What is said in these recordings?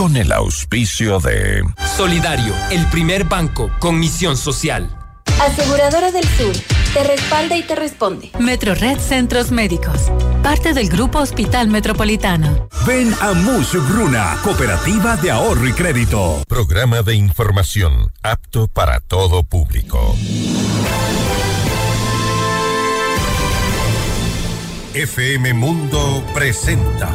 con el auspicio de Solidario, el primer banco con misión social. Aseguradora del Sur, te respalda y te responde. Metro Red Centros Médicos, parte del Grupo Hospital Metropolitano. Ven a Mush Bruna, Cooperativa de Ahorro y Crédito. Programa de información apto para todo público. FM Mundo presenta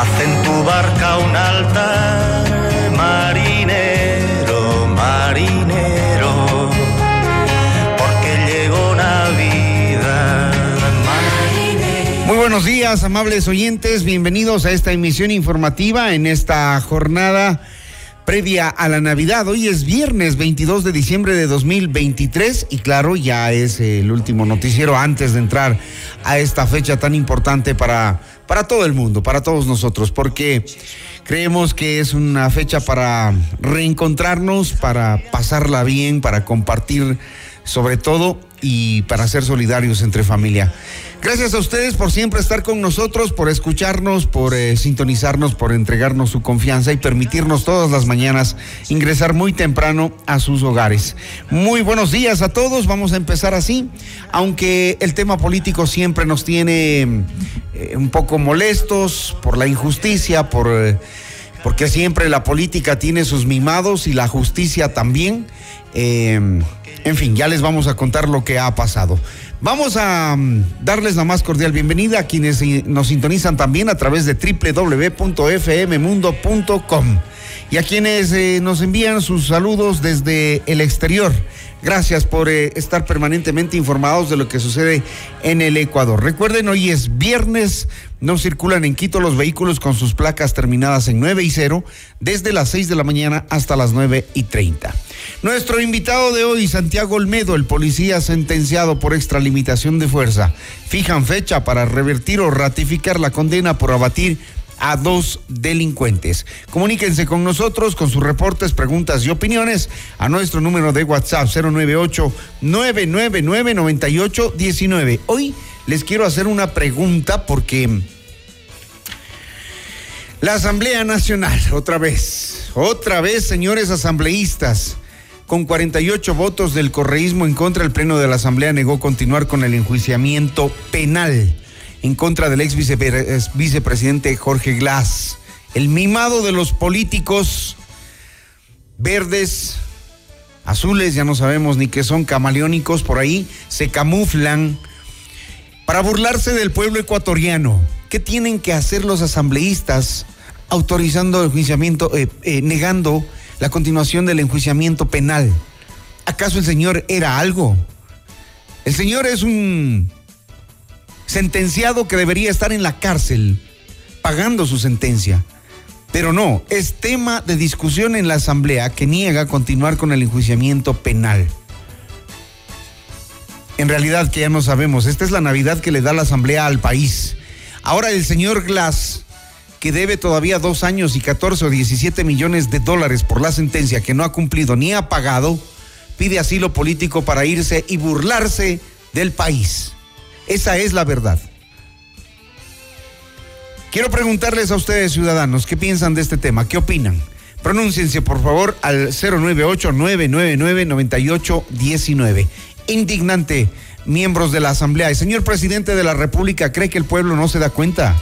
Haz en tu barca un altar, marinero, marinero, porque llegó Navidad, marinero. Muy buenos días, amables oyentes. Bienvenidos a esta emisión informativa en esta jornada previa a la Navidad. Hoy es viernes 22 de diciembre de 2023 y claro, ya es el último noticiero antes de entrar a esta fecha tan importante para, para todo el mundo, para todos nosotros, porque creemos que es una fecha para reencontrarnos, para pasarla bien, para compartir sobre todo y para ser solidarios entre familia. Gracias a ustedes por siempre estar con nosotros, por escucharnos, por eh, sintonizarnos, por entregarnos su confianza y permitirnos todas las mañanas ingresar muy temprano a sus hogares. Muy buenos días a todos, vamos a empezar así, aunque el tema político siempre nos tiene eh, un poco molestos por la injusticia, por... eh, porque siempre la política tiene sus mimados y la justicia también. Eh, en fin, ya les vamos a contar lo que ha pasado. Vamos a mm, darles la más cordial bienvenida a quienes nos sintonizan también a través de www.fmmundo.com y a quienes eh, nos envían sus saludos desde el exterior. Gracias por eh, estar permanentemente informados de lo que sucede en el Ecuador. Recuerden, hoy es viernes, no circulan en Quito los vehículos con sus placas terminadas en 9 y 0 desde las 6 de la mañana hasta las 9 y 30. Nuestro invitado de hoy, Santiago Olmedo, el policía sentenciado por extralimitación de fuerza, fijan fecha para revertir o ratificar la condena por abatir a dos delincuentes. Comuníquense con nosotros con sus reportes, preguntas y opiniones a nuestro número de WhatsApp 098-999-9819. Hoy les quiero hacer una pregunta porque la Asamblea Nacional, otra vez, otra vez, señores asambleístas, con 48 votos del correísmo en contra, el Pleno de la Asamblea negó continuar con el enjuiciamiento penal en contra del ex vicepre- vicepresidente Jorge Glass, el mimado de los políticos verdes, azules, ya no sabemos ni qué son, camaleónicos por ahí, se camuflan para burlarse del pueblo ecuatoriano. ¿Qué tienen que hacer los asambleístas autorizando el enjuiciamiento, eh, eh, negando la continuación del enjuiciamiento penal? ¿Acaso el señor era algo? El señor es un sentenciado que debería estar en la cárcel pagando su sentencia. Pero no, es tema de discusión en la Asamblea que niega continuar con el enjuiciamiento penal. En realidad que ya no sabemos, esta es la Navidad que le da la Asamblea al país. Ahora el señor Glass, que debe todavía dos años y 14 o 17 millones de dólares por la sentencia que no ha cumplido ni ha pagado, pide asilo político para irse y burlarse del país. Esa es la verdad. Quiero preguntarles a ustedes, ciudadanos, ¿qué piensan de este tema? ¿Qué opinan? Pronúnciense, por favor, al 098-999-9819. Indignante, miembros de la Asamblea. El señor presidente de la República cree que el pueblo no se da cuenta.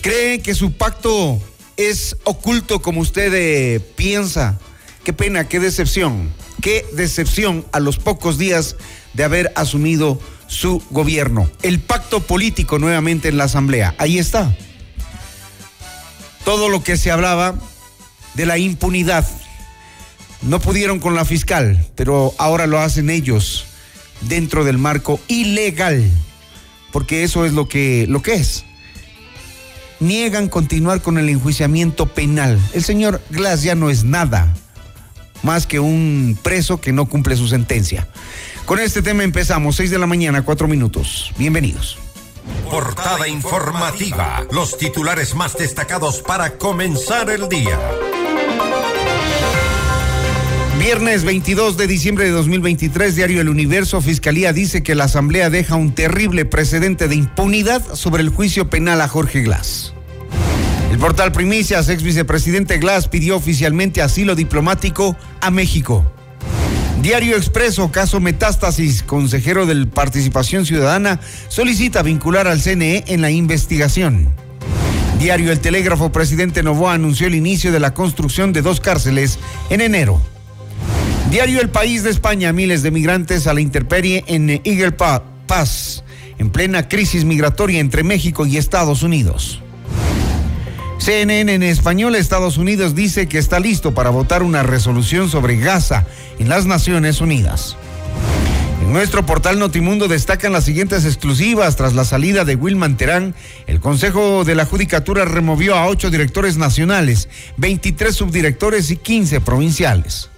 Cree que su pacto es oculto como usted eh, piensa. Qué pena, qué decepción. Qué decepción a los pocos días de haber asumido su gobierno. El pacto político nuevamente en la Asamblea. Ahí está. Todo lo que se hablaba de la impunidad. No pudieron con la fiscal, pero ahora lo hacen ellos dentro del marco ilegal, porque eso es lo que, lo que es. Niegan continuar con el enjuiciamiento penal. El señor Glass ya no es nada más que un preso que no cumple su sentencia. Con este tema empezamos, 6 de la mañana, 4 minutos. Bienvenidos. Portada informativa. Los titulares más destacados para comenzar el día. Viernes 22 de diciembre de 2023, Diario El Universo, Fiscalía dice que la Asamblea deja un terrible precedente de impunidad sobre el juicio penal a Jorge Glass. El portal Primicias, ex vicepresidente Glass pidió oficialmente asilo diplomático a México. Diario Expreso, caso Metástasis, consejero de Participación Ciudadana, solicita vincular al CNE en la investigación. Diario El Telégrafo, presidente Novoa anunció el inicio de la construcción de dos cárceles en enero. Diario El País de España, miles de migrantes a la intemperie en Eagle Pass, en plena crisis migratoria entre México y Estados Unidos. CNN en español, Estados Unidos dice que está listo para votar una resolución sobre Gaza en las Naciones Unidas. En nuestro portal Notimundo destacan las siguientes exclusivas. Tras la salida de Wilman Terán, el Consejo de la Judicatura removió a ocho directores nacionales, 23 subdirectores y 15 provinciales.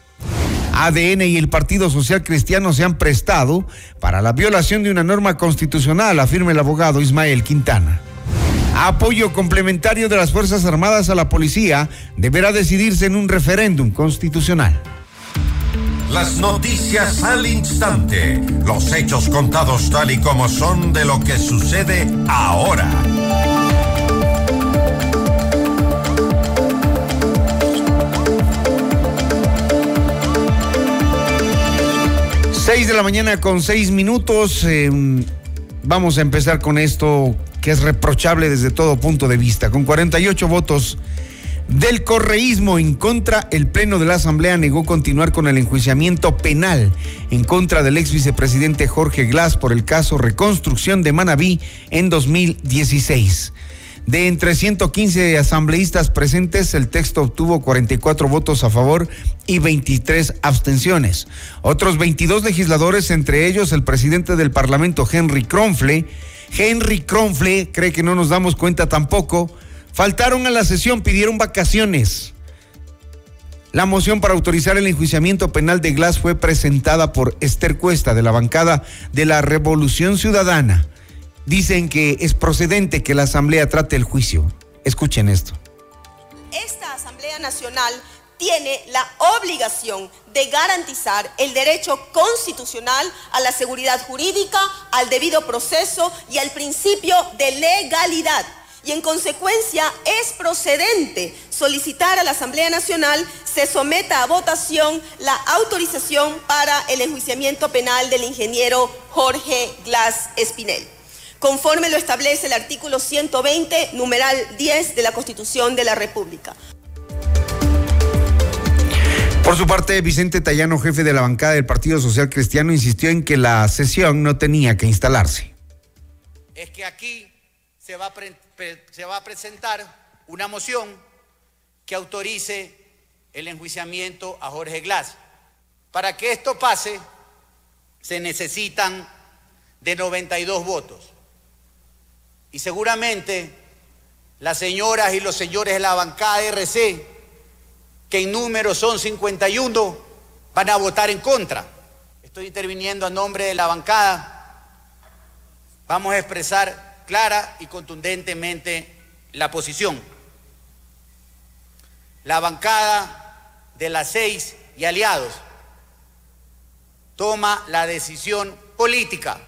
ADN y el Partido Social Cristiano se han prestado para la violación de una norma constitucional, afirma el abogado Ismael Quintana. Apoyo complementario de las Fuerzas Armadas a la policía deberá decidirse en un referéndum constitucional. Las noticias al instante, los hechos contados tal y como son de lo que sucede ahora. Seis de la mañana con seis minutos. Eh, vamos a empezar con esto que es reprochable desde todo punto de vista. Con 48 votos del correísmo en contra, el Pleno de la Asamblea negó continuar con el enjuiciamiento penal en contra del ex vicepresidente Jorge Glass por el caso Reconstrucción de Manabí en 2016. De entre 115 asambleístas presentes, el texto obtuvo 44 votos a favor y 23 abstenciones. Otros 22 legisladores, entre ellos el presidente del Parlamento, Henry Kronfle, Henry Kronfle, cree que no nos damos cuenta tampoco, faltaron a la sesión, pidieron vacaciones. La moción para autorizar el enjuiciamiento penal de Glass fue presentada por Esther Cuesta de la bancada de la Revolución Ciudadana. Dicen que es procedente que la Asamblea trate el juicio. Escuchen esto. Esta Asamblea Nacional tiene la obligación de garantizar el derecho constitucional a la seguridad jurídica, al debido proceso y al principio de legalidad. Y en consecuencia es procedente solicitar a la Asamblea Nacional se someta a votación la autorización para el enjuiciamiento penal del ingeniero Jorge Glass Espinel, conforme lo establece el artículo 120, numeral 10 de la Constitución de la República. Por su parte, Vicente Tallano, jefe de la bancada del Partido Social Cristiano, insistió en que la sesión no tenía que instalarse. Es que aquí se va a, se va a presentar una moción que autorice el enjuiciamiento a Jorge Glass. Para que esto pase, se necesitan de 92 votos. Y seguramente las señoras y los señores de la bancada de RC que en número son 51, van a votar en contra. Estoy interviniendo a nombre de la bancada. Vamos a expresar clara y contundentemente la posición. La bancada de las seis y aliados toma la decisión política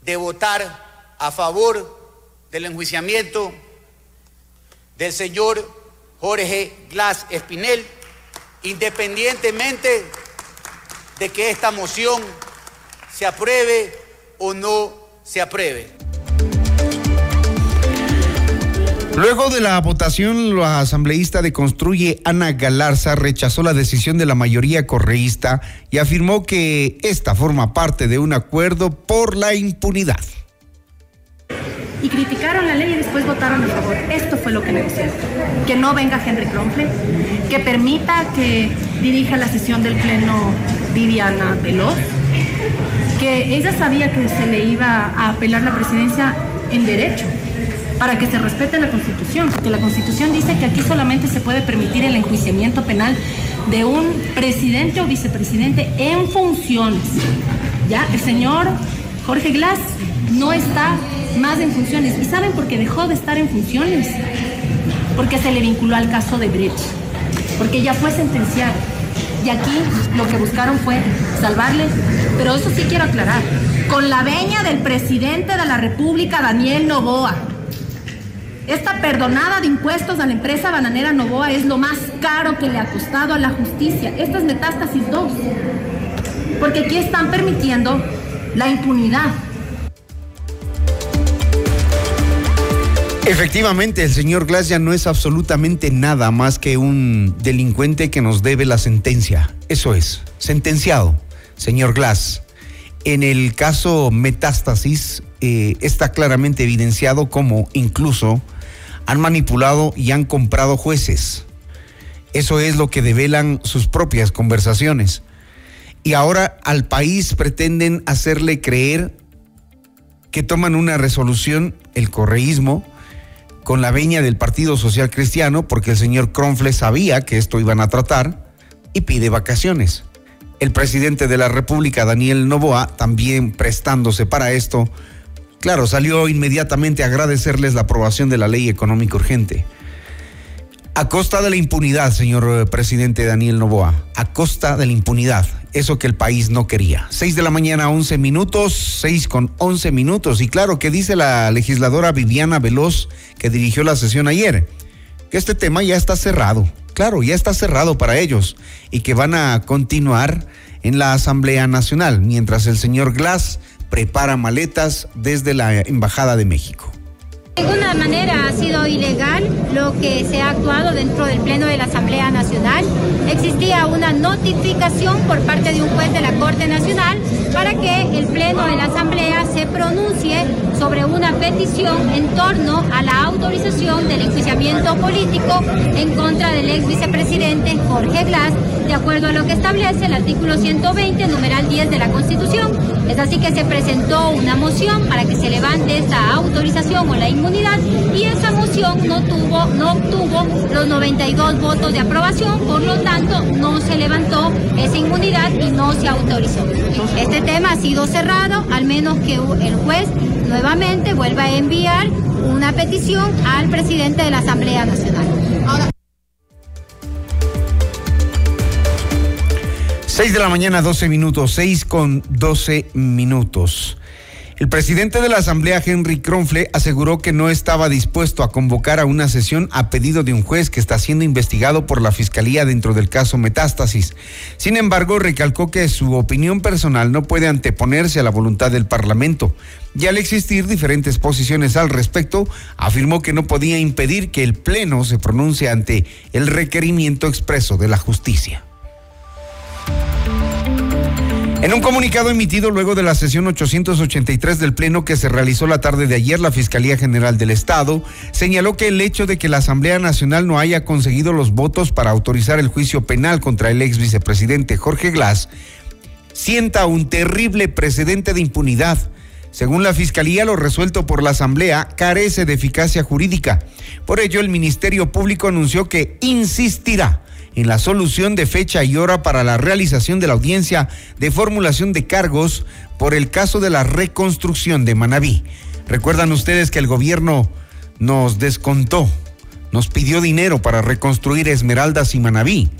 de votar a favor del enjuiciamiento del señor Jorge Glass Espinel, independientemente de que esta moción se apruebe o no se apruebe. Luego de la votación, la asambleísta de Construye, Ana Galarza, rechazó la decisión de la mayoría correísta y afirmó que esta forma parte de un acuerdo por la impunidad. Y criticaron la ley y después votaron a favor. Esto fue lo que negociaron. Que no venga Henry Kronfle, que permita que dirija la sesión del Pleno Viviana Veloz, que ella sabía que se le iba a apelar la presidencia en derecho para que se respete la Constitución, porque la Constitución dice que aquí solamente se puede permitir el enjuiciamiento penal de un presidente o vicepresidente en funciones. Ya, el señor Jorge Glass no está más en funciones. ¿Y saben por qué dejó de estar en funciones? Porque se le vinculó al caso de Brecht, porque ya fue sentenciado. Y aquí lo que buscaron fue salvarle, pero eso sí quiero aclarar, con la veña del presidente de la República, Daniel Novoa. Esta perdonada de impuestos a la empresa bananera Novoa es lo más caro que le ha costado a la justicia. Esta es metástasis 2. Porque aquí están permitiendo la impunidad. Efectivamente, el señor Glass ya no es absolutamente nada más que un delincuente que nos debe la sentencia. Eso es, sentenciado, señor Glass. En el caso Metástasis eh, está claramente evidenciado como incluso han manipulado y han comprado jueces. Eso es lo que develan sus propias conversaciones. Y ahora al país pretenden hacerle creer que toman una resolución, el correísmo, con la veña del Partido Social Cristiano, porque el señor Cronfle sabía que esto iban a tratar y pide vacaciones. El presidente de la República, Daniel Novoa, también prestándose para esto, claro, salió inmediatamente a agradecerles la aprobación de la ley económica urgente. A costa de la impunidad, señor presidente Daniel Novoa, a costa de la impunidad, eso que el país no quería. Seis de la mañana, once minutos, seis con once minutos. Y claro, ¿qué dice la legisladora Viviana Veloz que dirigió la sesión ayer? Que este tema ya está cerrado. Claro, ya está cerrado para ellos y que van a continuar en la Asamblea Nacional, mientras el señor Glass prepara maletas desde la Embajada de México. De ninguna manera ha sido ilegal lo que se ha actuado dentro del Pleno de la Asamblea Nacional. Existía una notificación por parte de un juez de la Corte Nacional para que el Pleno de la Asamblea se pronuncie sobre una petición en torno a la autorización del enjuiciamiento político en contra del ex vicepresidente Jorge Glass, de acuerdo a lo que establece el artículo 120, numeral 10 de la Constitución. Es así que se presentó una moción para que se levante esta autorización o la inmunidad y esa moción no tuvo, no obtuvo los 92 votos de aprobación, por lo tanto no se levantó esa inmunidad y no se autorizó. Este tema ha sido cerrado, al menos que el juez nuevamente vuelva a enviar una petición al presidente de la Asamblea Nacional. Ahora, 6 de la mañana, 12 minutos, 6 con 12 minutos. El presidente de la Asamblea, Henry Kronfle, aseguró que no estaba dispuesto a convocar a una sesión a pedido de un juez que está siendo investigado por la Fiscalía dentro del caso Metástasis. Sin embargo, recalcó que su opinión personal no puede anteponerse a la voluntad del Parlamento. Y al existir diferentes posiciones al respecto, afirmó que no podía impedir que el Pleno se pronuncie ante el requerimiento expreso de la justicia. En un comunicado emitido luego de la sesión 883 del Pleno que se realizó la tarde de ayer, la Fiscalía General del Estado señaló que el hecho de que la Asamblea Nacional no haya conseguido los votos para autorizar el juicio penal contra el ex vicepresidente Jorge Glass sienta un terrible precedente de impunidad. Según la Fiscalía, lo resuelto por la Asamblea carece de eficacia jurídica. Por ello, el Ministerio Público anunció que insistirá en la solución de fecha y hora para la realización de la audiencia de formulación de cargos por el caso de la reconstrucción de Manabí. Recuerdan ustedes que el gobierno nos descontó, nos pidió dinero para reconstruir Esmeraldas y Manabí.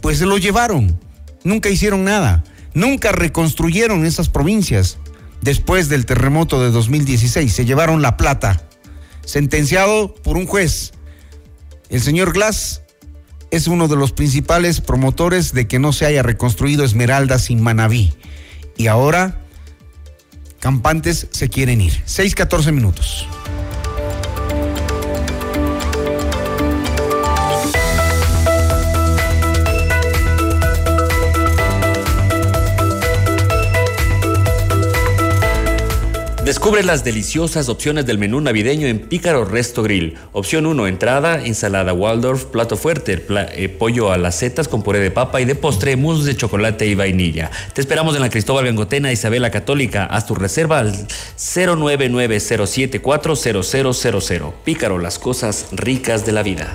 Pues se lo llevaron, nunca hicieron nada, nunca reconstruyeron esas provincias. Después del terremoto de 2016 se llevaron la plata, sentenciado por un juez. El señor Glass es uno de los principales promotores de que no se haya reconstruido Esmeralda sin Manabí. Y ahora, campantes se quieren ir. 6, 14 minutos. Descubre las deliciosas opciones del menú navideño en Pícaro Resto Grill. Opción 1, entrada, ensalada Waldorf, plato fuerte, eh, pollo a las setas con puré de papa y de postre, mousse de chocolate y vainilla. Te esperamos en la Cristóbal Gangotena Isabela Católica. Haz tu reserva al 099074000. Pícaro, las cosas ricas de la vida.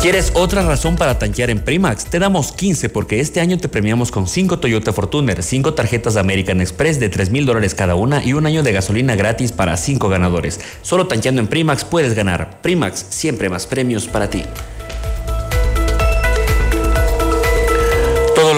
¿Quieres otra razón para tanquear en Primax? Te damos 15 porque este año te premiamos con 5 Toyota Fortuner, 5 tarjetas American Express de 3 mil dólares cada una y un año de gasolina gratis para 5 ganadores. Solo tanqueando en Primax puedes ganar. Primax, siempre más premios para ti.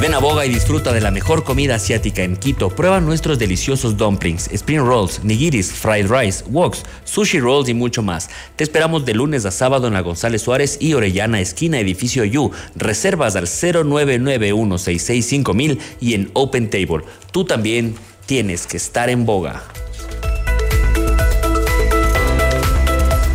Ven a Boga y disfruta de la mejor comida asiática en Quito. Prueba nuestros deliciosos dumplings, spring rolls, nigiris, fried rice, woks, sushi rolls y mucho más. Te esperamos de lunes a sábado en la González Suárez y Orellana, esquina edificio U. Reservas al 0991665000 y en Open Table. Tú también tienes que estar en Boga.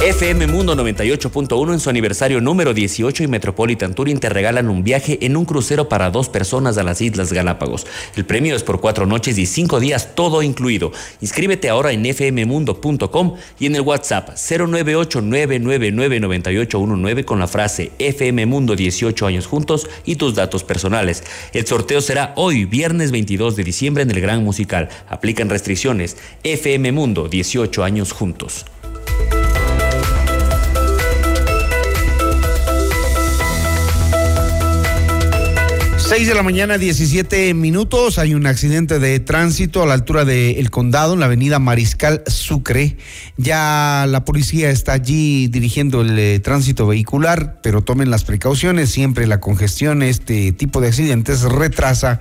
FM Mundo 98.1 en su aniversario número 18 y Metropolitan Touring te regalan un viaje en un crucero para dos personas a las Islas Galápagos. El premio es por cuatro noches y cinco días, todo incluido. Inscríbete ahora en fmmundo.com y en el WhatsApp 098 con la frase FM Mundo 18 años juntos y tus datos personales. El sorteo será hoy, viernes 22 de diciembre en el Gran Musical. Aplican restricciones. FM Mundo 18 años juntos. 6 de la mañana, 17 minutos. Hay un accidente de tránsito a la altura del condado, en la avenida Mariscal Sucre. Ya la policía está allí dirigiendo el eh, tránsito vehicular, pero tomen las precauciones. Siempre la congestión, este tipo de accidentes retrasa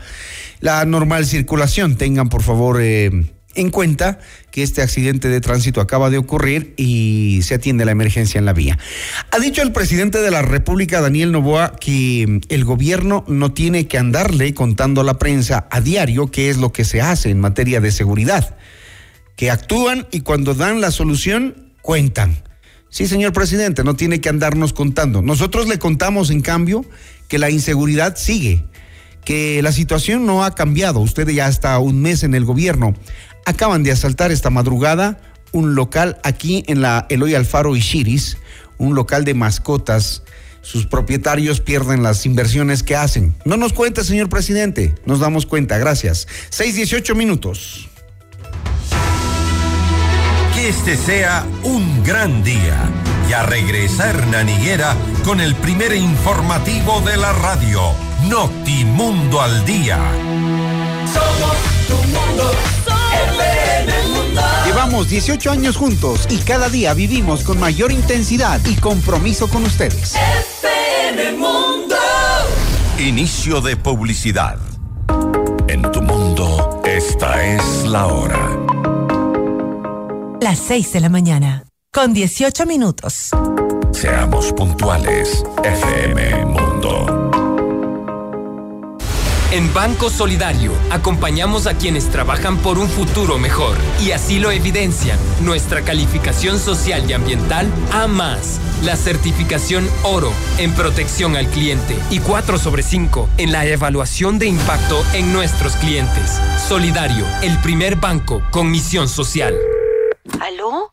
la normal circulación. Tengan, por favor, eh, en cuenta que este accidente de tránsito acaba de ocurrir y se atiende la emergencia en la vía. Ha dicho el presidente de la República, Daniel Novoa, que el gobierno no tiene que andarle contando a la prensa a diario qué es lo que se hace en materia de seguridad, que actúan y cuando dan la solución, cuentan. Sí, señor presidente, no tiene que andarnos contando. Nosotros le contamos, en cambio, que la inseguridad sigue, que la situación no ha cambiado. Usted ya está un mes en el gobierno acaban de asaltar esta madrugada un local aquí en la Eloy Alfaro y Chiris, un local de mascotas. Sus propietarios pierden las inversiones que hacen. No nos cuenta, señor presidente. Nos damos cuenta. Gracias. 6:18 minutos. Que este sea un gran día. Y a regresar Naniguera con el primer informativo de la radio. Notimundo al día. Somos tu mundo. Llevamos 18 años juntos y cada día vivimos con mayor intensidad y compromiso con ustedes. FM Mundo. Inicio de publicidad. En tu mundo, esta es la hora. Las 6 de la mañana, con 18 minutos. Seamos puntuales, FM Mundo. En Banco Solidario acompañamos a quienes trabajan por un futuro mejor y así lo evidencian nuestra calificación social y ambiental A más, la certificación oro en protección al cliente y 4 sobre 5 en la evaluación de impacto en nuestros clientes. Solidario, el primer banco con misión social. ¿Aló?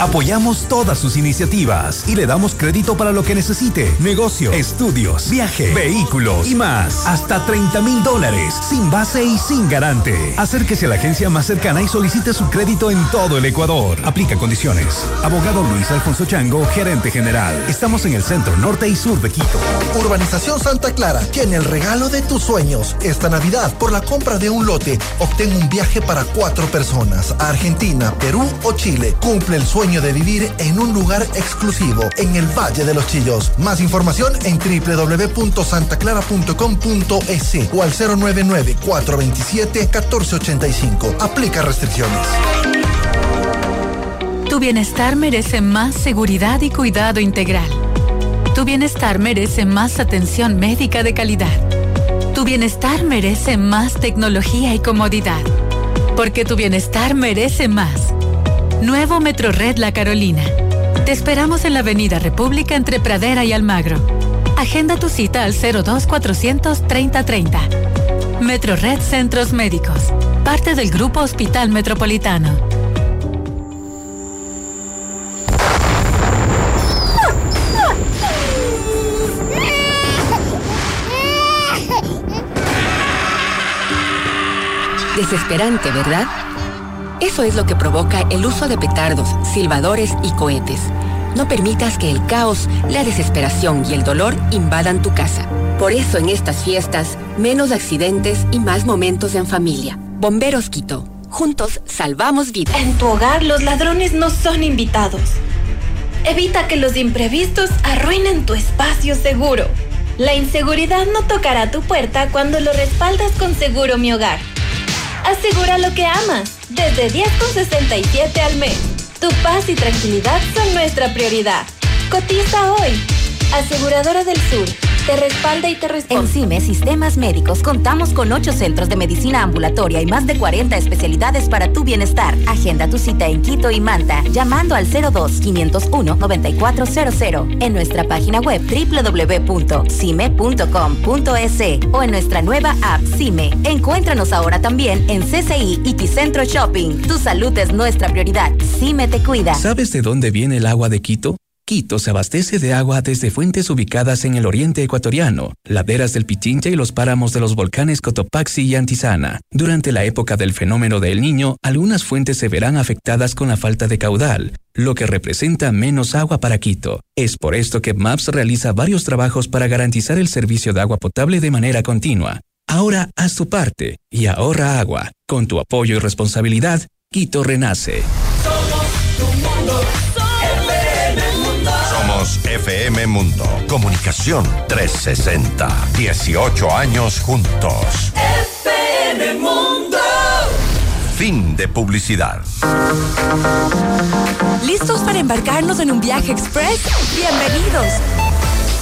Apoyamos todas sus iniciativas y le damos crédito para lo que necesite. Negocio, estudios, viaje, vehículos y más. Hasta 30 mil dólares, sin base y sin garante. Acérquese a la agencia más cercana y solicite su crédito en todo el Ecuador. Aplica condiciones. Abogado Luis Alfonso Chango, gerente general. Estamos en el centro norte y sur de Quito. Urbanización Santa Clara tiene el regalo de tus sueños. Esta Navidad, por la compra de un lote, obtén un viaje para cuatro personas a Argentina, Perú o Chile. Cumple el sueño de vivir en un lugar exclusivo en el Valle de los Chillos. Más información en www.santaclara.com.es o al 099-427-1485. Aplica restricciones. Tu bienestar merece más seguridad y cuidado integral. Tu bienestar merece más atención médica de calidad. Tu bienestar merece más tecnología y comodidad. Porque tu bienestar merece más. Nuevo Metro Red La Carolina. Te esperamos en la Avenida República entre Pradera y Almagro. Agenda tu cita al 02 400 3030. Metro Red Centros Médicos. Parte del Grupo Hospital Metropolitano. Desesperante, ¿verdad? Eso es lo que provoca el uso de petardos, silbadores y cohetes. No permitas que el caos, la desesperación y el dolor invadan tu casa. Por eso en estas fiestas, menos accidentes y más momentos en familia. Bomberos Quito. Juntos salvamos vidas. En tu hogar los ladrones no son invitados. Evita que los imprevistos arruinen tu espacio seguro. La inseguridad no tocará tu puerta cuando lo respaldas con Seguro Mi Hogar. Asegura lo que amas, desde 10,67 al mes. Tu paz y tranquilidad son nuestra prioridad. Cotiza hoy. Aseguradora del Sur. Te respalda y te responde. En CIME Sistemas Médicos contamos con 8 centros de medicina ambulatoria y más de 40 especialidades para tu bienestar. Agenda tu cita en Quito y Manta llamando al 02-501-9400 en nuestra página web www.cime.com.es o en nuestra nueva app CIME. Encuéntranos ahora también en CCI y Ticentro Shopping. Tu salud es nuestra prioridad. CIME te cuida. ¿Sabes de dónde viene el agua de Quito? Quito se abastece de agua desde fuentes ubicadas en el oriente ecuatoriano, laderas del Pichincha y los páramos de los volcanes Cotopaxi y Antizana. Durante la época del fenómeno del Niño, algunas fuentes se verán afectadas con la falta de caudal, lo que representa menos agua para Quito. Es por esto que MAPS realiza varios trabajos para garantizar el servicio de agua potable de manera continua. Ahora haz tu parte y ahorra agua. Con tu apoyo y responsabilidad, Quito renace. Somos FM Mundo. Comunicación 360. 18 años juntos. FM Mundo. Fin de publicidad. ¿Listos para embarcarnos en un viaje express? Bienvenidos.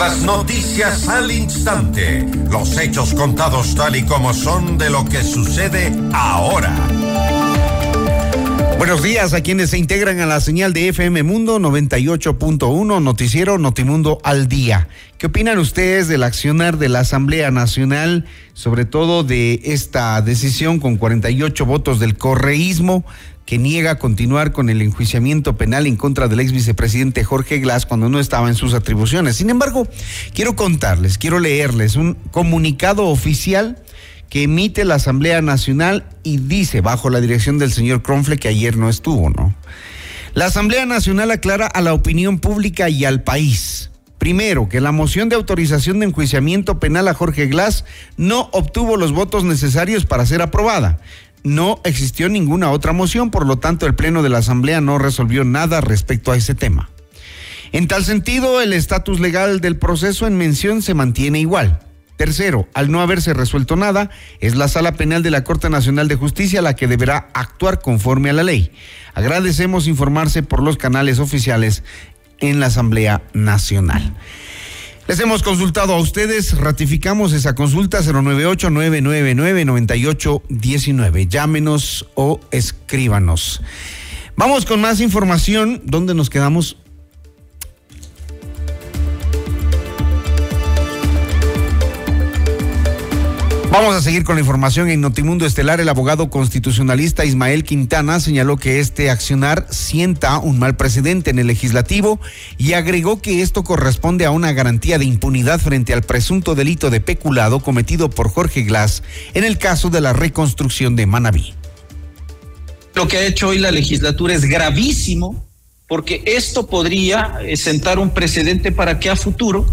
Las noticias al instante. Los hechos contados tal y como son de lo que sucede ahora. Bueno, Buenos días a quienes se integran a la señal de FM Mundo 98.1, Noticiero Notimundo al día. ¿Qué opinan ustedes del accionar de la Asamblea Nacional, sobre todo de esta decisión con 48 votos del correísmo que niega continuar con el enjuiciamiento penal en contra del ex vicepresidente Jorge Glass cuando no estaba en sus atribuciones? Sin embargo, quiero contarles, quiero leerles un comunicado oficial que emite la Asamblea Nacional y dice, bajo la dirección del señor Cronfle, que ayer no estuvo, ¿no? La Asamblea Nacional aclara a la opinión pública y al país. Primero, que la moción de autorización de enjuiciamiento penal a Jorge Glass no obtuvo los votos necesarios para ser aprobada. No existió ninguna otra moción, por lo tanto el Pleno de la Asamblea no resolvió nada respecto a ese tema. En tal sentido, el estatus legal del proceso en mención se mantiene igual. Tercero, al no haberse resuelto nada, es la Sala Penal de la Corte Nacional de Justicia la que deberá actuar conforme a la ley. Agradecemos informarse por los canales oficiales en la Asamblea Nacional. Les hemos consultado a ustedes, ratificamos esa consulta 098-999-9819. Llámenos o escríbanos. Vamos con más información. ¿Dónde nos quedamos? Vamos a seguir con la información en Notimundo Estelar. El abogado constitucionalista Ismael Quintana señaló que este accionar sienta un mal precedente en el legislativo y agregó que esto corresponde a una garantía de impunidad frente al presunto delito de peculado cometido por Jorge Glass en el caso de la reconstrucción de Manabí. Lo que ha hecho hoy la legislatura es gravísimo porque esto podría sentar un precedente para que a futuro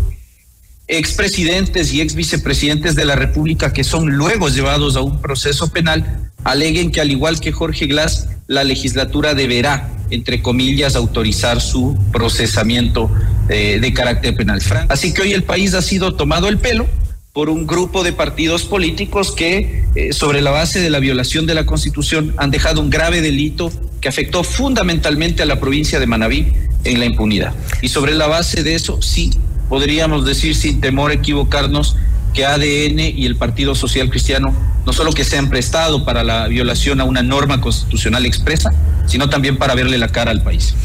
expresidentes y ex vicepresidentes de la República que son luego llevados a un proceso penal aleguen que al igual que Jorge Glass, la legislatura deberá, entre comillas, autorizar su procesamiento eh, de carácter penal. Así que hoy el país ha sido tomado el pelo por un grupo de partidos políticos que, eh, sobre la base de la violación de la Constitución, han dejado un grave delito que afectó fundamentalmente a la provincia de Manabí en la impunidad. Y sobre la base de eso, sí, podríamos decir sin temor a equivocarnos que ADN y el Partido Social Cristiano no solo que se han prestado para la violación a una norma constitucional expresa, sino también para verle la cara al país.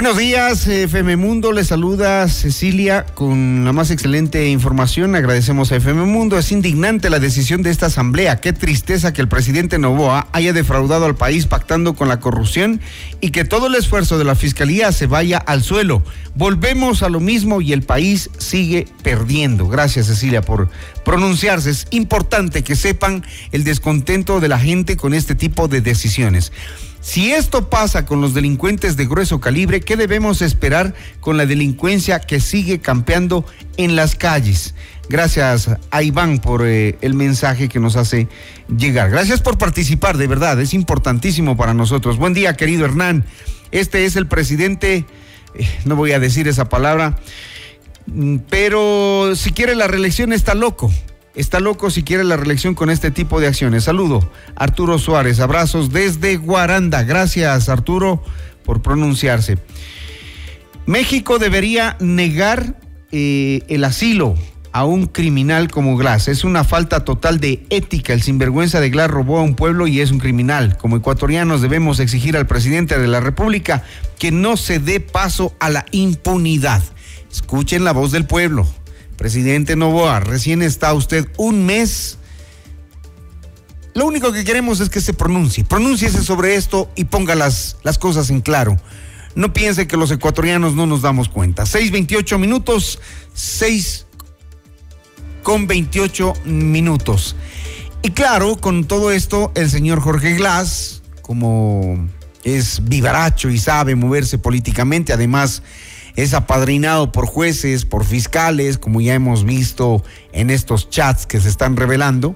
Buenos días, FM Mundo. Le saluda Cecilia con la más excelente información. Agradecemos a FM Mundo. Es indignante la decisión de esta asamblea. Qué tristeza que el presidente Novoa haya defraudado al país pactando con la corrupción y que todo el esfuerzo de la fiscalía se vaya al suelo. Volvemos a lo mismo y el país sigue perdiendo. Gracias, Cecilia, por pronunciarse. Es importante que sepan el descontento de la gente con este tipo de decisiones. Si esto pasa con los delincuentes de grueso calibre, ¿qué debemos esperar con la delincuencia que sigue campeando en las calles? Gracias a Iván por eh, el mensaje que nos hace llegar. Gracias por participar, de verdad, es importantísimo para nosotros. Buen día, querido Hernán. Este es el presidente, eh, no voy a decir esa palabra, mm, pero si quiere la reelección está loco está loco si quiere la reelección con este tipo de acciones. Saludo, Arturo Suárez, abrazos desde Guaranda. Gracias, Arturo, por pronunciarse. México debería negar eh, el asilo a un criminal como Glass. Es una falta total de ética. El sinvergüenza de Glass robó a un pueblo y es un criminal. Como ecuatorianos debemos exigir al presidente de la República que no se dé paso a la impunidad. Escuchen la voz del pueblo. Presidente Novoa, recién está usted un mes. Lo único que queremos es que se pronuncie. Pronúnciese sobre esto y ponga las, las cosas en claro. No piense que los ecuatorianos no nos damos cuenta. 6.28 minutos, 6 con 28 minutos. Y claro, con todo esto, el señor Jorge Glass, como es vivaracho y sabe moverse políticamente, además es apadrinado por jueces, por fiscales, como ya hemos visto en estos chats que se están revelando.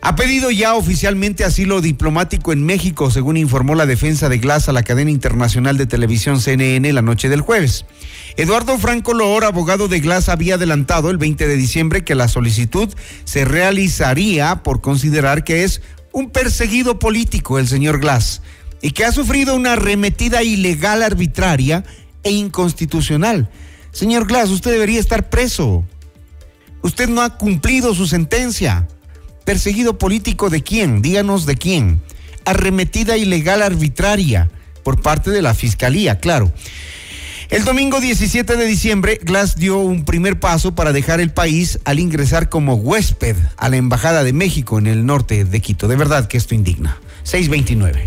Ha pedido ya oficialmente asilo diplomático en México, según informó la defensa de Glass a la cadena internacional de televisión CNN la noche del jueves. Eduardo Franco Loor, abogado de Glass, había adelantado el 20 de diciembre que la solicitud se realizaría por considerar que es un perseguido político el señor Glass y que ha sufrido una arremetida ilegal arbitraria e inconstitucional. Señor Glass, usted debería estar preso. Usted no ha cumplido su sentencia. ¿Perseguido político de quién? Díganos de quién. Arremetida ilegal arbitraria por parte de la Fiscalía, claro. El domingo 17 de diciembre, Glass dio un primer paso para dejar el país al ingresar como huésped a la Embajada de México en el norte de Quito. De verdad que esto indigna. 629.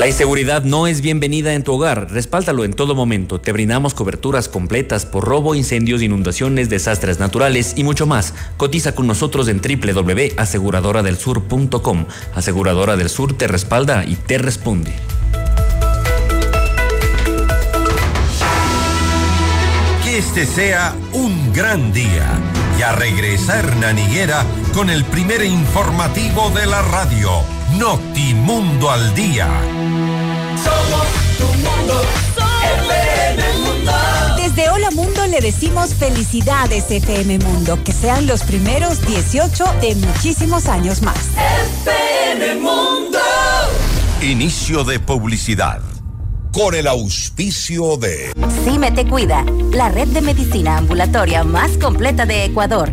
La inseguridad no es bienvenida en tu hogar. Respáltalo en todo momento. Te brindamos coberturas completas por robo, incendios, inundaciones, desastres naturales y mucho más. Cotiza con nosotros en www.aseguradoradelsur.com. Aseguradora del Sur te respalda y te responde. Que este sea un gran día. Ya regresa Hernán Higuera con el primer informativo de la radio, Notimundo al Día. Somos tu mundo, FM Mundo. Desde Hola Mundo le decimos felicidades FM Mundo, que sean los primeros 18 de muchísimos años más. FM Mundo. Inicio de publicidad. Con el auspicio de Cime Te Cuida, la red de medicina ambulatoria más completa de Ecuador.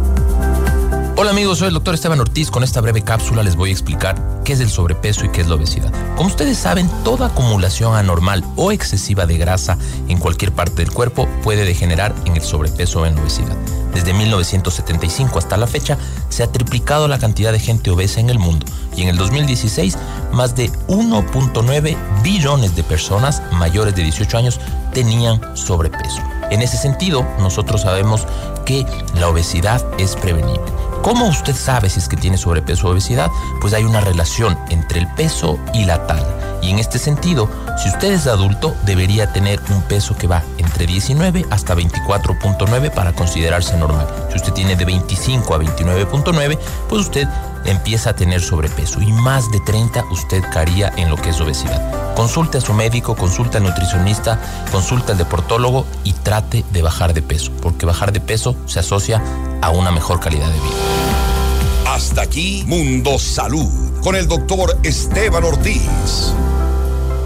Hola amigos, soy el doctor Esteban Ortiz. Con esta breve cápsula les voy a explicar qué es el sobrepeso y qué es la obesidad. Como ustedes saben, toda acumulación anormal o excesiva de grasa en cualquier parte del cuerpo puede degenerar en el sobrepeso o en la obesidad. Desde 1975 hasta la fecha se ha triplicado la cantidad de gente obesa en el mundo y en el 2016 más de 1.9 billones de personas mayores de 18 años tenían sobrepeso. En ese sentido, nosotros sabemos que la obesidad es prevenible. ¿Cómo usted sabe si es que tiene sobrepeso o obesidad? Pues hay una relación entre el peso y la talla. Y en este sentido, si usted es adulto, debería tener un peso que va entre 19 hasta 24.9 para considerarse normal. Si usted tiene de 25 a 29.9, pues usted empieza a tener sobrepeso y más de 30 usted caería en lo que es obesidad. Consulte a su médico, consulte al nutricionista, consulte al deportólogo y trate de bajar de peso, porque bajar de peso se asocia a una mejor calidad de vida. Hasta aquí Mundo Salud con el doctor Esteban Ortiz.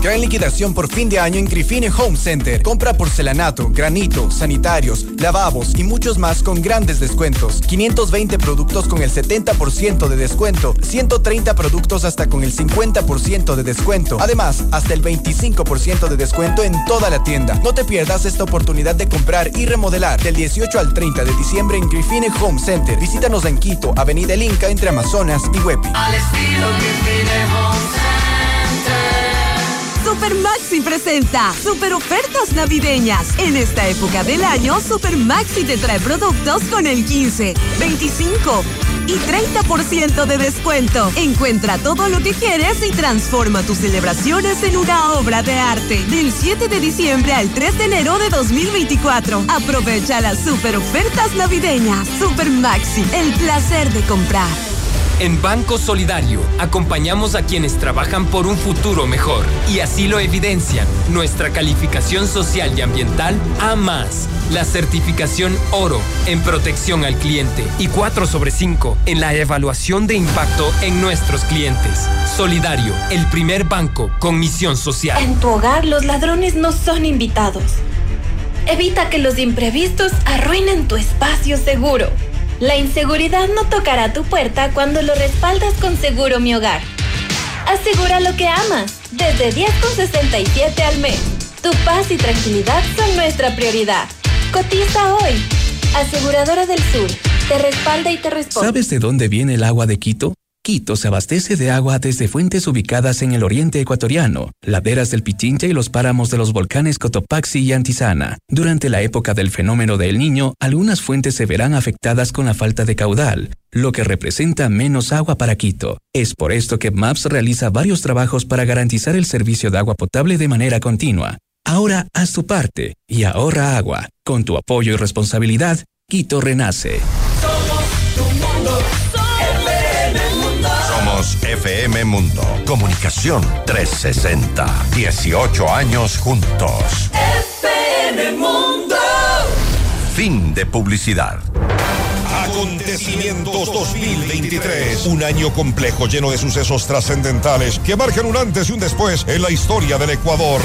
Gran liquidación por fin de año en Grifine Home Center. Compra porcelanato, granito, sanitarios, lavabos y muchos más con grandes descuentos. 520 productos con el 70% de descuento. 130 productos hasta con el 50% de descuento. Además, hasta el 25% de descuento en toda la tienda. No te pierdas esta oportunidad de comprar y remodelar del 18 al 30 de diciembre en Grifine Home Center. Visítanos en Quito, Avenida El Inca entre Amazonas y Huepi. Al estilo Grifine Home Center. Super Maxi presenta Super Ofertas Navideñas. En esta época del año, Super Maxi te trae productos con el 15, 25 y 30% de descuento. Encuentra todo lo que quieres y transforma tus celebraciones en una obra de arte. Del 7 de diciembre al 3 de enero de 2024. Aprovecha las super ofertas navideñas. Super Maxi, el placer de comprar. En Banco Solidario acompañamos a quienes trabajan por un futuro mejor y así lo evidencian nuestra calificación social y ambiental A más, la certificación oro en protección al cliente y 4 sobre 5 en la evaluación de impacto en nuestros clientes. Solidario, el primer banco con misión social. En tu hogar los ladrones no son invitados. Evita que los imprevistos arruinen tu espacio seguro. La inseguridad no tocará tu puerta cuando lo respaldas con Seguro Mi Hogar. Asegura lo que amas, desde 10,67 al mes. Tu paz y tranquilidad son nuestra prioridad. Cotiza hoy. Aseguradora del Sur. Te respalda y te responde. ¿Sabes de dónde viene el agua de Quito? Quito se abastece de agua desde fuentes ubicadas en el oriente ecuatoriano, laderas del Pichincha y los páramos de los volcanes Cotopaxi y Antizana. Durante la época del fenómeno del Niño, algunas fuentes se verán afectadas con la falta de caudal, lo que representa menos agua para Quito. Es por esto que MAPS realiza varios trabajos para garantizar el servicio de agua potable de manera continua. Ahora haz tu parte y ahorra agua. Con tu apoyo y responsabilidad, Quito renace. Somos FM Mundo. Comunicación 360. 18 años juntos. FM Mundo. Fin de publicidad. Acontecimientos 2023. Un año complejo lleno de sucesos trascendentales que marcan un antes y un después en la historia del Ecuador.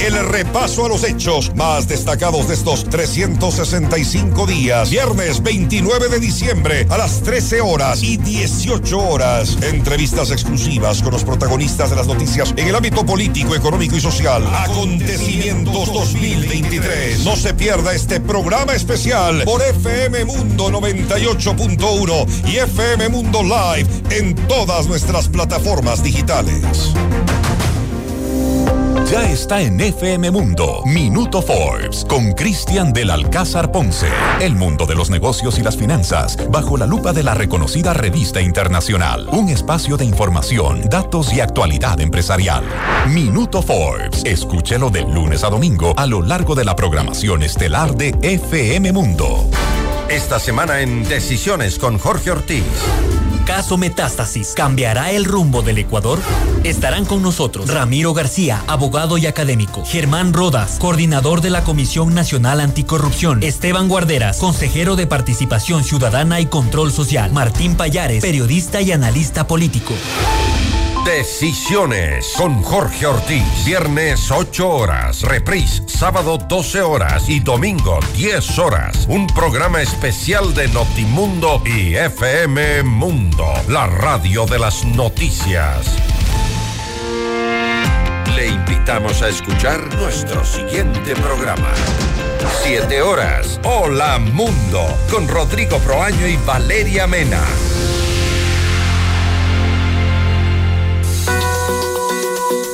El repaso a los hechos más destacados de estos 365 días. Viernes 29 de diciembre a las 13 horas y 18 horas. Entrevistas exclusivas con los protagonistas de las noticias en el ámbito político, económico y social. Acontecimientos 2023. No se pierda este programa especial por FM Mundo 98.1 y FM Mundo Live en todas nuestras plataformas digitales. Ya está en FM Mundo, Minuto Forbes, con Cristian del Alcázar Ponce. El mundo de los negocios y las finanzas, bajo la lupa de la reconocida revista internacional. Un espacio de información, datos y actualidad empresarial. Minuto Forbes, escúchelo de lunes a domingo a lo largo de la programación estelar de FM Mundo. Esta semana en Decisiones con Jorge Ortiz. Caso Metástasis cambiará el rumbo del Ecuador. Estarán con nosotros Ramiro García, abogado y académico, Germán Rodas, coordinador de la Comisión Nacional Anticorrupción, Esteban Guarderas, consejero de Participación Ciudadana y Control Social, Martín Payares, periodista y analista político. Decisiones con Jorge Ortiz. Viernes 8 horas. Reprise sábado 12 horas y domingo 10 horas. Un programa especial de Notimundo y FM Mundo. La radio de las noticias. Le invitamos a escuchar nuestro siguiente programa. 7 horas. Hola Mundo. Con Rodrigo Proaño y Valeria Mena.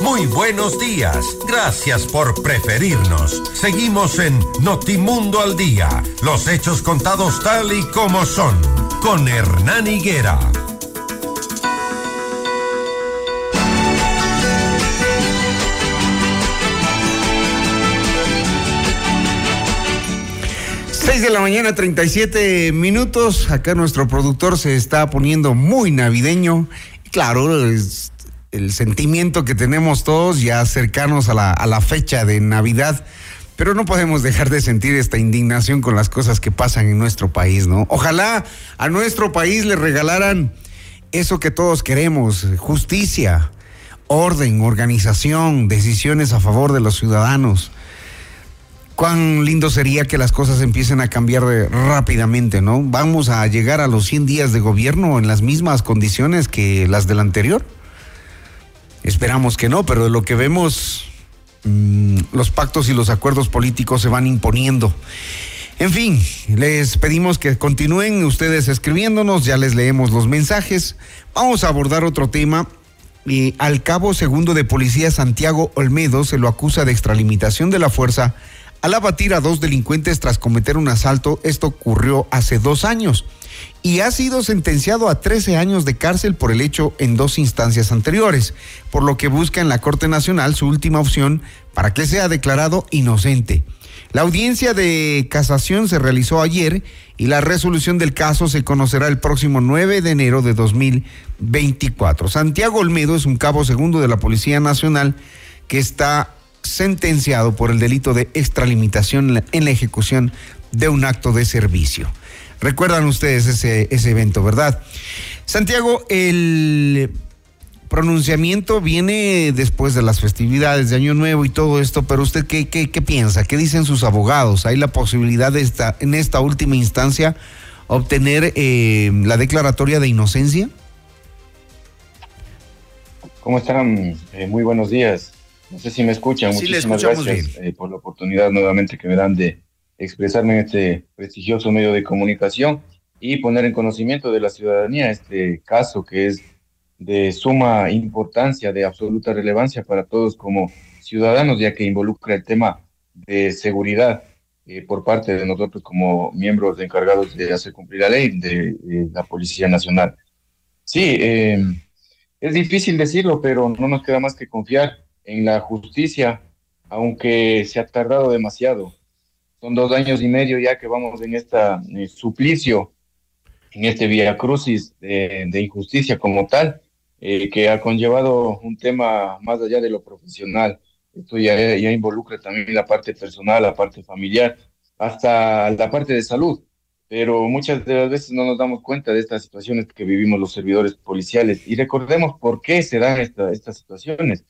Muy buenos días. Gracias por preferirnos. Seguimos en Notimundo al Día. Los hechos contados tal y como son. Con Hernán Higuera. De la mañana, 37 minutos. Acá nuestro productor se está poniendo muy navideño. Claro, es el sentimiento que tenemos todos ya cercanos a la, a la fecha de Navidad. Pero no podemos dejar de sentir esta indignación con las cosas que pasan en nuestro país, ¿no? Ojalá a nuestro país le regalaran eso que todos queremos, justicia, orden, organización, decisiones a favor de los ciudadanos. Cuán lindo sería que las cosas empiecen a cambiar rápidamente, ¿no? Vamos a llegar a los 100 días de gobierno en las mismas condiciones que las del anterior. Esperamos que no, pero de lo que vemos, mm, los pactos y los acuerdos políticos se van imponiendo. En fin, les pedimos que continúen ustedes escribiéndonos, ya les leemos los mensajes. Vamos a abordar otro tema. Eh, al cabo segundo de policía Santiago Olmedo se lo acusa de extralimitación de la fuerza al abatir a dos delincuentes tras cometer un asalto. Esto ocurrió hace dos años y ha sido sentenciado a 13 años de cárcel por el hecho en dos instancias anteriores, por lo que busca en la Corte Nacional su última opción para que sea declarado inocente. La audiencia de casación se realizó ayer y la resolución del caso se conocerá el próximo 9 de enero de 2024. Santiago Olmedo es un cabo segundo de la Policía Nacional que está sentenciado por el delito de extralimitación en la- ejecución de un acto de servicio. Recuerdan ustedes ese, ese evento, ¿verdad? Santiago, el pronunciamiento viene después de las festividades de Año Nuevo y todo esto, pero usted qué, qué, qué piensa? ¿Qué dicen sus abogados? ¿Hay la posibilidad de esta, en esta última instancia obtener eh, la declaratoria de inocencia? ¿Cómo están? Eh, muy buenos días. No sé si me escuchan. Sí, Muchísimas gracias eh, por la oportunidad nuevamente que me dan de, expresarme en este prestigioso medio de comunicación y poner en conocimiento de la ciudadanía este caso que es de suma importancia, de absoluta relevancia para todos como ciudadanos, ya que involucra el tema de seguridad eh, por parte de nosotros como miembros encargados de hacer cumplir la ley de, de la Policía Nacional. Sí, eh, es difícil decirlo, pero no nos queda más que confiar en la justicia, aunque se ha tardado demasiado. Son dos años y medio ya que vamos en este suplicio, en este vía crucis de, injusticia como tal, eh, que ha conllevado un tema más allá de lo profesional. Esto ya, ya involucra también la parte personal, la parte familiar, hasta la parte de salud. Pero muchas de las veces no nos damos cuenta de estas situaciones que vivimos los servidores policiales. Y recordemos por qué se dan esta, estas situaciones.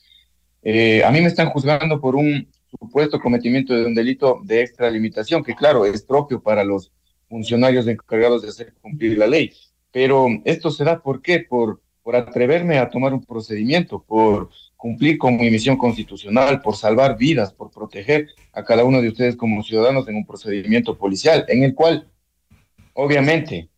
Eh, a mí me están juzgando por un supuesto cometimiento de un delito de extralimitación, que claro, es propio para los funcionarios encargados de hacer cumplir la ley. Pero esto se da, ¿por qué? Por, por atreverme a tomar un procedimiento, por cumplir con mi misión constitucional, por salvar vidas, por proteger a cada uno de ustedes como ciudadanos en un procedimiento policial, en el cual, obviamente,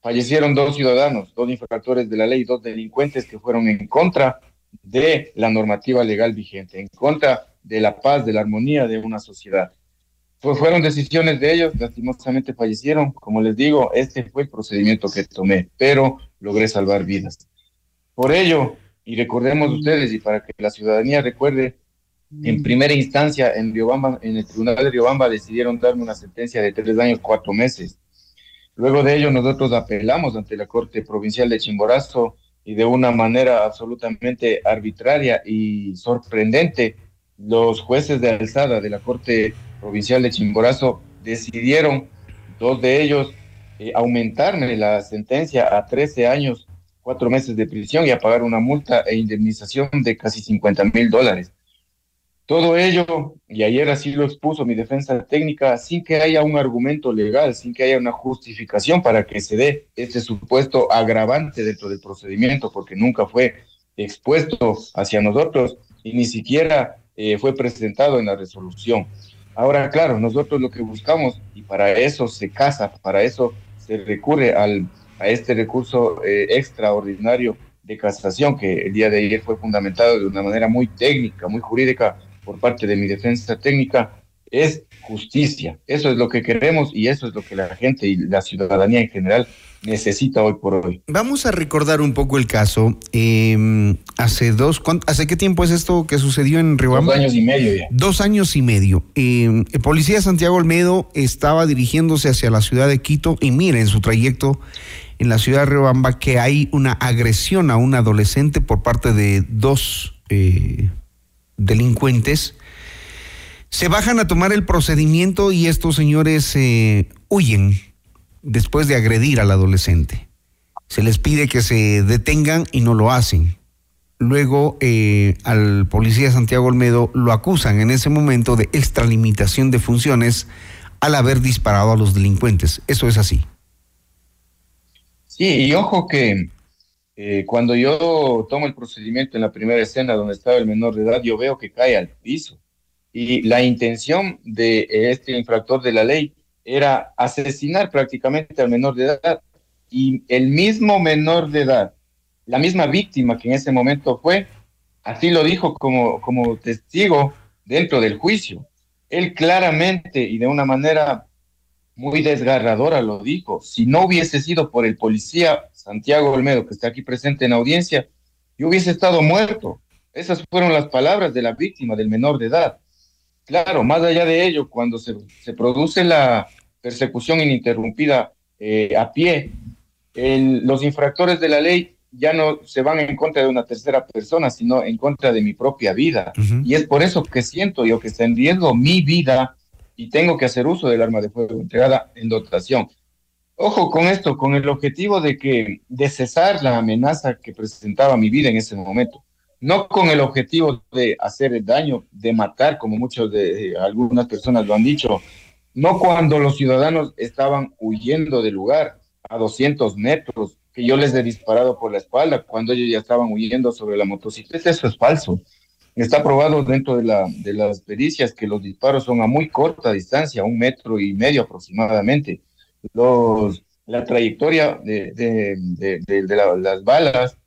fallecieron dos ciudadanos, dos infractores de la ley, dos delincuentes que fueron en contra de la normativa legal vigente, en contra de la paz, de la armonía de una sociedad. Pues fueron decisiones de ellos, lastimosamente fallecieron. Como les digo, este fue el procedimiento que tomé, pero logré salvar vidas. Por ello, y recordemos ustedes, y para que la ciudadanía recuerde, en primera instancia en Riobamba, en el Tribunal de Riobamba decidieron darme una sentencia de tres años, cuatro meses. Luego de ello, nosotros apelamos ante la Corte Provincial de Chimborazo y de una manera absolutamente arbitraria y sorprendente, los jueces de alzada de la Corte Provincial de Chimborazo decidieron, dos de ellos, eh, aumentarme la sentencia a 13 años, cuatro meses de prisión y a pagar una multa e indemnización de casi 50 mil dólares. Todo ello, y ayer así lo expuso mi defensa técnica, sin que haya un argumento legal, sin que haya una justificación para que se dé este supuesto agravante dentro del procedimiento, porque nunca fue expuesto hacia nosotros y ni siquiera eh, fue presentado en la resolución. Ahora, claro, nosotros lo que buscamos, y para eso se casa, para eso se recurre al, a este recurso eh, extraordinario de casación, que el día de ayer fue fundamentado de una manera muy técnica, muy jurídica, por parte de mi defensa técnica es justicia. Eso es lo que queremos y eso es lo que la gente y la ciudadanía en general necesita hoy por hoy. Vamos a recordar un poco el caso. Eh, hace dos, ¿hace qué tiempo es esto que sucedió en Riobamba? Dos años y medio ya. Dos años y medio. Eh, el policía Santiago Olmedo estaba dirigiéndose hacia la ciudad de Quito y mira en su trayecto en la ciudad de Riobamba que hay una agresión a un adolescente por parte de dos eh, delincuentes, se bajan a tomar el procedimiento y estos señores eh, huyen después de agredir al adolescente. Se les pide que se detengan y no lo hacen. Luego eh, al policía Santiago Olmedo lo acusan en ese momento de extralimitación de funciones al haber disparado a los delincuentes. Eso es así. Sí, y ojo que eh, cuando yo tomo el procedimiento en la primera escena donde estaba el menor de edad, yo veo que cae al piso. Y la intención de este infractor de la ley era asesinar prácticamente al menor de edad. Y el mismo menor de edad, la misma víctima que en ese momento fue, así lo dijo como, como testigo dentro del juicio. Él claramente y de una manera muy desgarradora lo dijo. Si no hubiese sido por el policía Santiago Olmedo, que está aquí presente en audiencia, yo hubiese estado muerto. Esas fueron las palabras de la víctima, del menor de edad. Claro, más allá de ello, cuando se, se produce la persecución ininterrumpida eh, a pie, el, los infractores de la ley ya no se van en contra de una tercera persona, sino en contra de mi propia vida. Uh -huh. Y es por eso que siento yo que está en riesgo mi vida y tengo que hacer uso del arma de fuego entregada en dotación. Ojo con esto, con el objetivo de que de cesar la amenaza que presentaba mi vida en ese momento, no con el objetivo de hacer daño, de matar, como muchos de eh, algunas personas lo han dicho, no cuando los ciudadanos estaban huyendo del lugar a 200 metros, que yo les he disparado por la espalda, cuando ellos ya estaban huyendo sobre la motocicleta, eso es falso. está probado dentro de, la, de las pericias que los disparos son a muy corta distancia, un metro y medio aproximadamente. Los, la trayectoria de, de, de, de la- las balas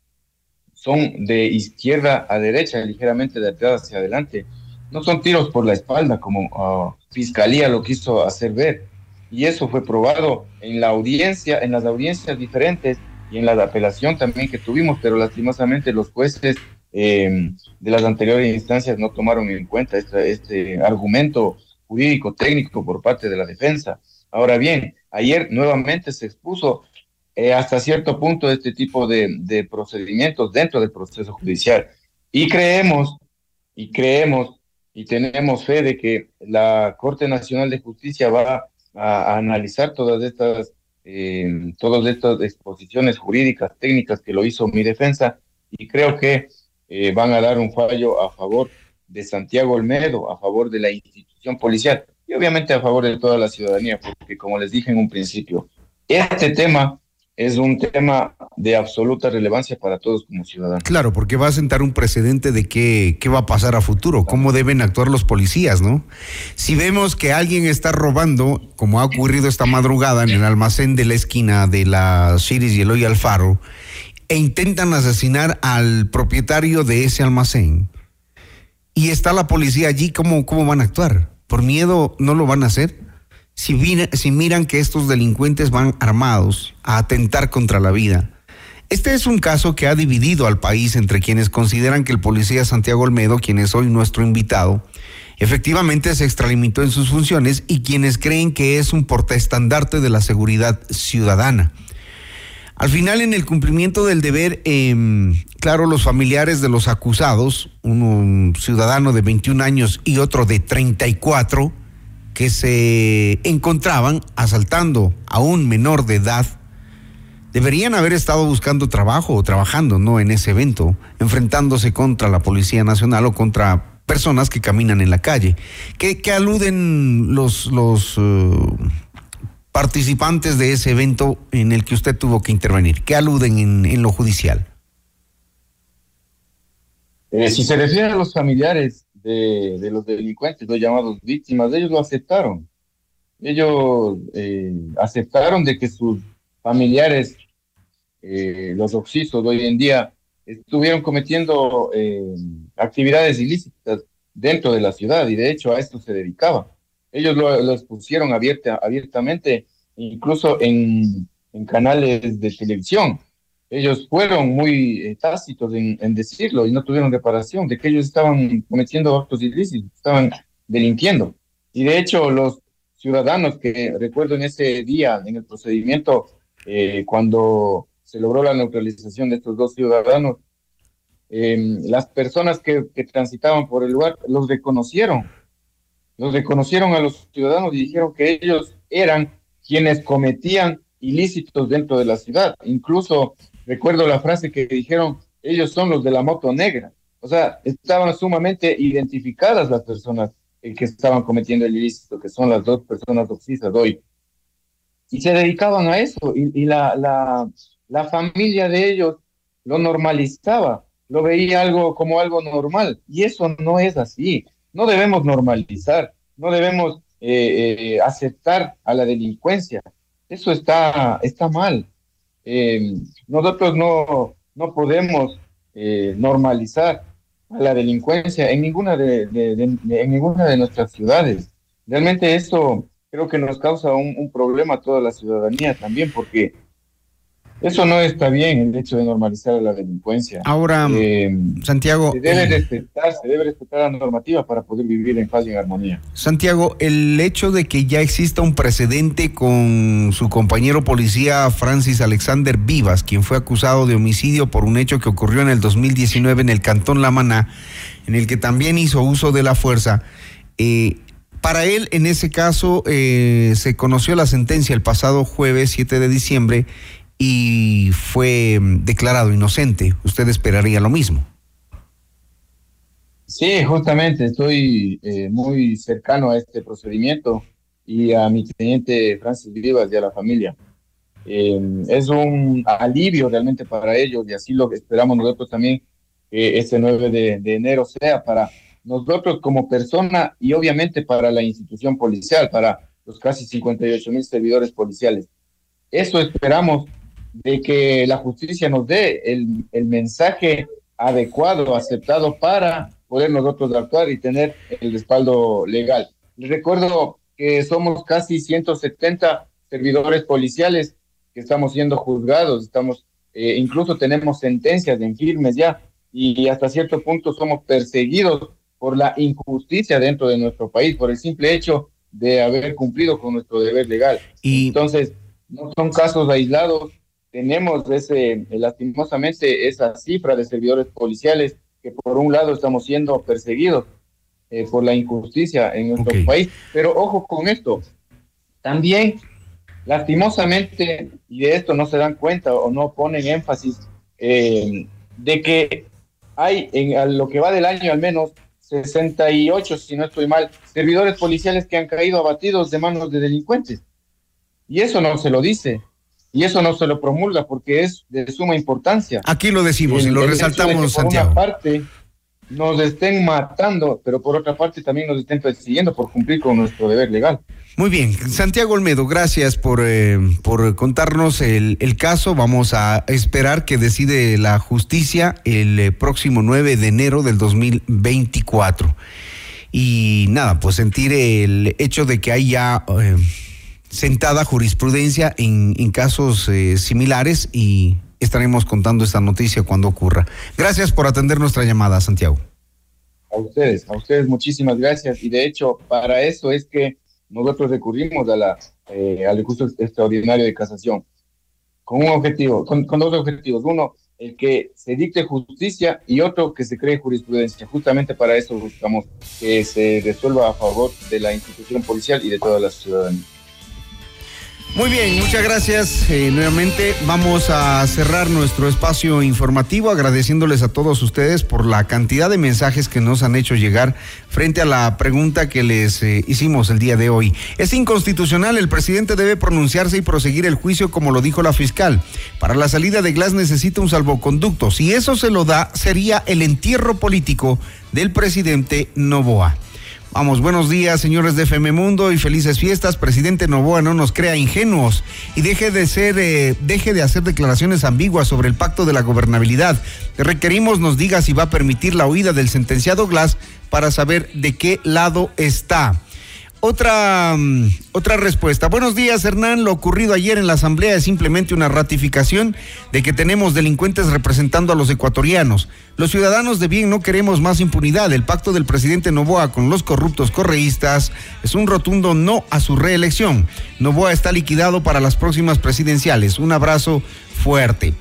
son de izquierda a derecha, ligeramente de atrás hacia adelante. No son tiros por la espalda, como ah, Fiscalía lo quiso hacer ver. Y eso fue probado en la audiencia, en las audiencias diferentes y en la apelación también que tuvimos, pero lastimosamente los jueces eh, de las anteriores instancias no tomaron en cuenta este, este argumento jurídico técnico por parte de la defensa. Ahora bien, ayer nuevamente se expuso eh, hasta cierto punto este tipo de, de procedimientos dentro del proceso judicial. Y creemos, y creemos, y tenemos fe de que la Corte Nacional de Justicia va a, analizar todas estas, eh, todas estas exposiciones jurídicas, técnicas que lo hizo mi defensa, y creo que eh, van a dar un fallo a favor de Santiago Olmedo, a favor de la institución policial y obviamente a favor de toda la ciudadanía, porque como les dije en un principio, este tema es un tema de absoluta relevancia para todos como ciudadanos. Claro, porque va a sentar un precedente de qué, qué va a pasar a futuro, cómo deben actuar los policías, ¿no? Si vemos que alguien está robando, como ha ocurrido esta madrugada en el almacén de la esquina de la Ciris y Eloy Alfaro, e intentan asesinar al propietario de ese almacén, y está la policía allí, ¿cómo, cómo van a actuar? ¿Por miedo no lo van a hacer? Si, miran que estos delincuentes van armados a atentar contra la vida. Este es un caso que ha dividido al país entre quienes consideran que el policía Santiago Olmedo, quien es hoy nuestro invitado, efectivamente se extralimitó en sus funciones y quienes creen que es un portaestandarte de la seguridad ciudadana. Al final, en el cumplimiento del deber, em, claro, los familiares de los acusados, un ciudadano de 21 años y otro de 34, que se encontraban asaltando a un menor de edad, deberían haber estado buscando trabajo o trabajando, no en ese evento, enfrentándose contra la Policía Nacional o contra personas que caminan en la calle. ¿Qué, qué aluden los, los eh, participantes de ese evento en el que usted tuvo que intervenir? ¿Qué aluden en, lo judicial? Eh, si se refiere a los familiares de, los delincuentes, los llamados víctimas, ellos lo aceptaron. Ellos eh, aceptaron de que sus familiares, eh, los oxisos hoy en día, estuvieron cometiendo actividades ilícitas dentro de la ciudad y de hecho a esto se dedicaba. Ellos lo, lo expusieron abierta, abiertamente, incluso en, en canales de televisión. Ellos fueron muy eh, tácitos en, en decirlo y no tuvieron reparación de que ellos estaban cometiendo actos ilícitos, estaban delinquiendo. Y de hecho, los ciudadanos que recuerdo en ese día, en el procedimiento, eh, cuando se logró la neutralización de estos dos ciudadanos, eh, las personas que, que transitaban por el lugar los reconocieron, los reconocieron a los ciudadanos y dijeron que ellos eran quienes cometían ilícitos dentro de la ciudad. Incluso recuerdo la frase que dijeron, ellos son los de la moto negra. O sea, estaban sumamente identificadas las personas eh, que estaban cometiendo el ilícito, que son las dos personas oxisas hoy. Y se dedicaban a eso, y, la, la familia de ellos lo normalizaba, lo veía algo como algo normal, y eso no es así. No debemos normalizar, no debemos eh, eh, aceptar a la delincuencia. Eso está, está mal. Eh, nosotros no, no podemos eh, normalizar a la delincuencia en ninguna de- en ninguna de nuestras ciudades. Realmente eso creo que nos causa un, un problema a toda la ciudadanía también, porque eso no está bien, el hecho de normalizar la delincuencia. Ahora, Eh, Santiago, se debe respetar, se debe respetar la normativa para poder vivir en paz y en armonía. Santiago, el hecho de que ya exista un precedente con su compañero policía Francis Alexander Vivas, quien fue acusado de homicidio por un hecho que ocurrió en el 2019 en el Cantón La Maná, en el que también hizo uso de la fuerza, eh, para él, en ese caso, eh, se conoció la sentencia el pasado jueves 7 de diciembre y fue mm, declarado inocente. Usted esperaría lo mismo. Sí, justamente estoy eh, muy cercano a este procedimiento y a mi teniente Francis Vivas y a la familia. Eh, es un alivio realmente para ellos y así lo esperamos nosotros también que ese 9 de, de enero sea para nosotros como persona y obviamente para la institución policial, para los casi 58 mil servidores policiales. Eso esperamos de que la justicia nos dé el, el mensaje adecuado, aceptado para poder nosotros actuar y tener el respaldo legal. Les recuerdo que somos casi 170 servidores policiales que estamos siendo juzgados, estamos, eh, incluso tenemos sentencias en firmes ya y hasta cierto punto somos perseguidos por la injusticia dentro de nuestro país, por el simple hecho de haber cumplido con nuestro deber legal. Y... Entonces, no son casos aislados, tenemos ese, lastimosamente esa cifra de servidores policiales que por un lado estamos siendo perseguidos eh, por la injusticia en nuestro país, pero ojo con esto, también lastimosamente, y de esto no se dan cuenta o no ponen énfasis, eh, de que hay en a lo que va del año al menos 68, si no estoy mal, servidores policiales que han caído abatidos de manos de delincuentes. Y eso no se lo dice, y eso no se lo promulga porque es de suma importancia. Aquí lo decimos y lo hecho de resaltamos, por Santiago. una parte nos estén matando, pero por otra parte también nos estén persiguiendo por cumplir con nuestro deber legal. Muy bien, Santiago Olmedo, gracias por, eh, por contarnos el, el caso. Vamos a esperar que decide la justicia el eh, próximo 9 de enero del 2024. Y nada, pues sentir el hecho de que hay ya eh, sentada jurisprudencia en, casos eh, similares y estaremos contando esta noticia cuando ocurra. Gracias por atender nuestra llamada, Santiago. A ustedes, a ustedes muchísimas gracias. Y de hecho, para eso es que nosotros recurrimos a la, eh, al recurso extraordinario de casación con un objetivo, con, con dos objetivos. Uno, el que se dicte justicia y otro, que se cree jurisprudencia. Justamente para eso buscamos que se resuelva a favor de la institución policial y de toda la ciudadanía. Muy bien, muchas gracias. Eh, nuevamente vamos a cerrar nuestro espacio informativo agradeciéndoles a todos ustedes por la cantidad de mensajes que nos han hecho llegar frente a la pregunta que les eh, hicimos el día de hoy. Es inconstitucional, el presidente debe pronunciarse y proseguir el juicio como lo dijo la fiscal. Para la salida de Glass necesita un salvoconducto. Si eso se lo da, sería el entierro político del presidente Novoa. Vamos, buenos días, señores de FM Mundo y felices fiestas. Presidente Novoa, no nos crea ingenuos y deje de ser, eh, deje de hacer declaraciones ambiguas sobre el pacto de la gobernabilidad. Requerimos nos diga si va a permitir la huida del sentenciado Glass para saber de qué lado está. Otra, mm, otra respuesta. Buenos días, Hernán. Lo ocurrido ayer en la Asamblea es simplemente una ratificación de que tenemos delincuentes representando a los ecuatorianos. Los ciudadanos de bien no queremos más impunidad. El pacto del presidente Novoa con los corruptos correístas es un rotundo no a su reelección. Novoa está liquidado para las próximas presidenciales. Un abrazo fuerte.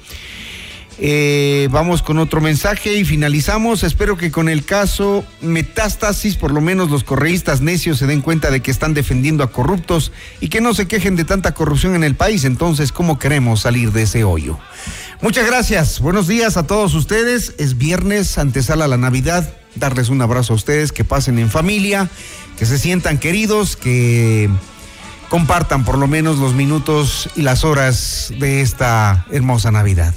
Eh, vamos con otro mensaje y finalizamos. Espero que con el caso Metástasis, por lo menos los correístas necios se den cuenta de que están defendiendo a corruptos y que no se quejen de tanta corrupción en el país. Entonces, ¿cómo queremos salir de ese hoyo? Muchas gracias. Buenos días a todos ustedes. Es viernes, antesala la Navidad. Darles un abrazo a ustedes, que pasen en familia, que se sientan queridos, que compartan por lo menos los minutos y las horas de esta hermosa Navidad.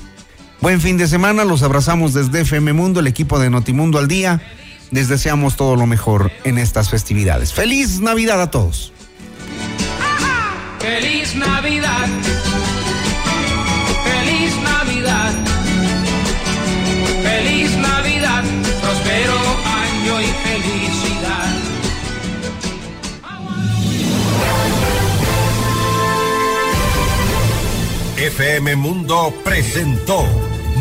Buen fin de semana, los abrazamos desde FM Mundo, el equipo de Notimundo al día. Les deseamos todo lo mejor en estas festividades. ¡Feliz Navidad a todos! Feliz Navidad. Feliz Navidad. Feliz Navidad. Prospero año y felicidad. FM Mundo presentó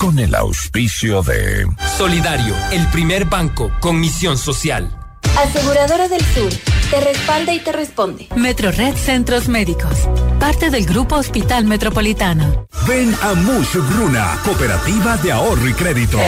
Con el auspicio de Solidario, el primer banco con misión social. Aseguradora del Sur, te respalda y te responde. Metrored Centros Médicos, parte del Grupo Hospital Metropolitano. Ven a Mush Gruna, Cooperativa de Ahorro y Crédito.